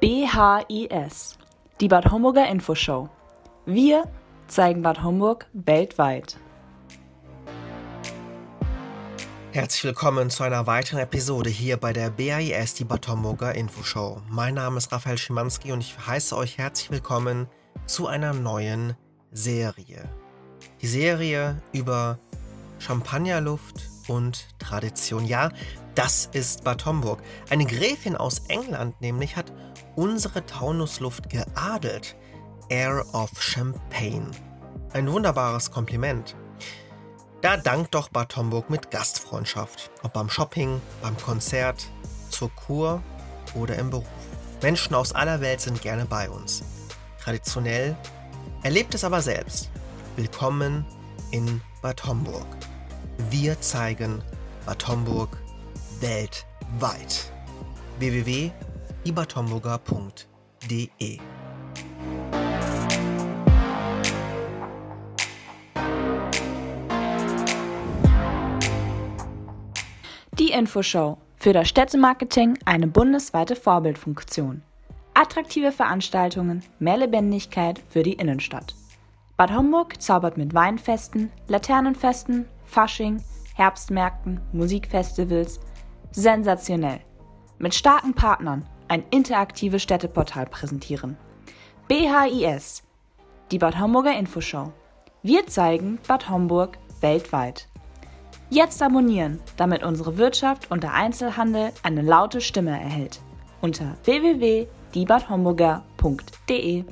BHIS, die Bad Homburger Infoshow. Wir zeigen Bad Homburg weltweit. Herzlich willkommen zu einer weiteren Episode hier bei der BAIS, die Bad Homburger Infoshow. Mein Name ist Raphael Schimanski und ich heiße euch herzlich willkommen zu einer neuen Serie. Die Serie über Champagnerluft und Tradition. Ja, das ist Bad Homburg. Eine Gräfin aus England nämlich hat unsere Taunusluft geadelt. Air of Champagne. Ein wunderbares Kompliment. Da dankt doch Bad Homburg mit Gastfreundschaft. Ob beim Shopping, beim Konzert, zur Kur oder im Beruf. Menschen aus aller Welt sind gerne bei uns. Traditionell, erlebt es aber selbst. Willkommen in Bad Homburg. Wir zeigen Bad Homburg weltweit. www.ibadhomburger.de Die Infoshow. Für das Städtemarketing eine bundesweite Vorbildfunktion. Attraktive Veranstaltungen, mehr Lebendigkeit für die Innenstadt. Bad Homburg zaubert mit Weinfesten, Laternenfesten, Fasching, Herbstmärkten, Musikfestivals. Sensationell. Mit starken Partnern ein interaktives Städteportal präsentieren. BHIS, die Bad Homburger Infoshow. Wir zeigen Bad Homburg weltweit. Jetzt abonnieren, damit unsere Wirtschaft und der Einzelhandel eine laute Stimme erhält. Unter www.diebadhomburger.de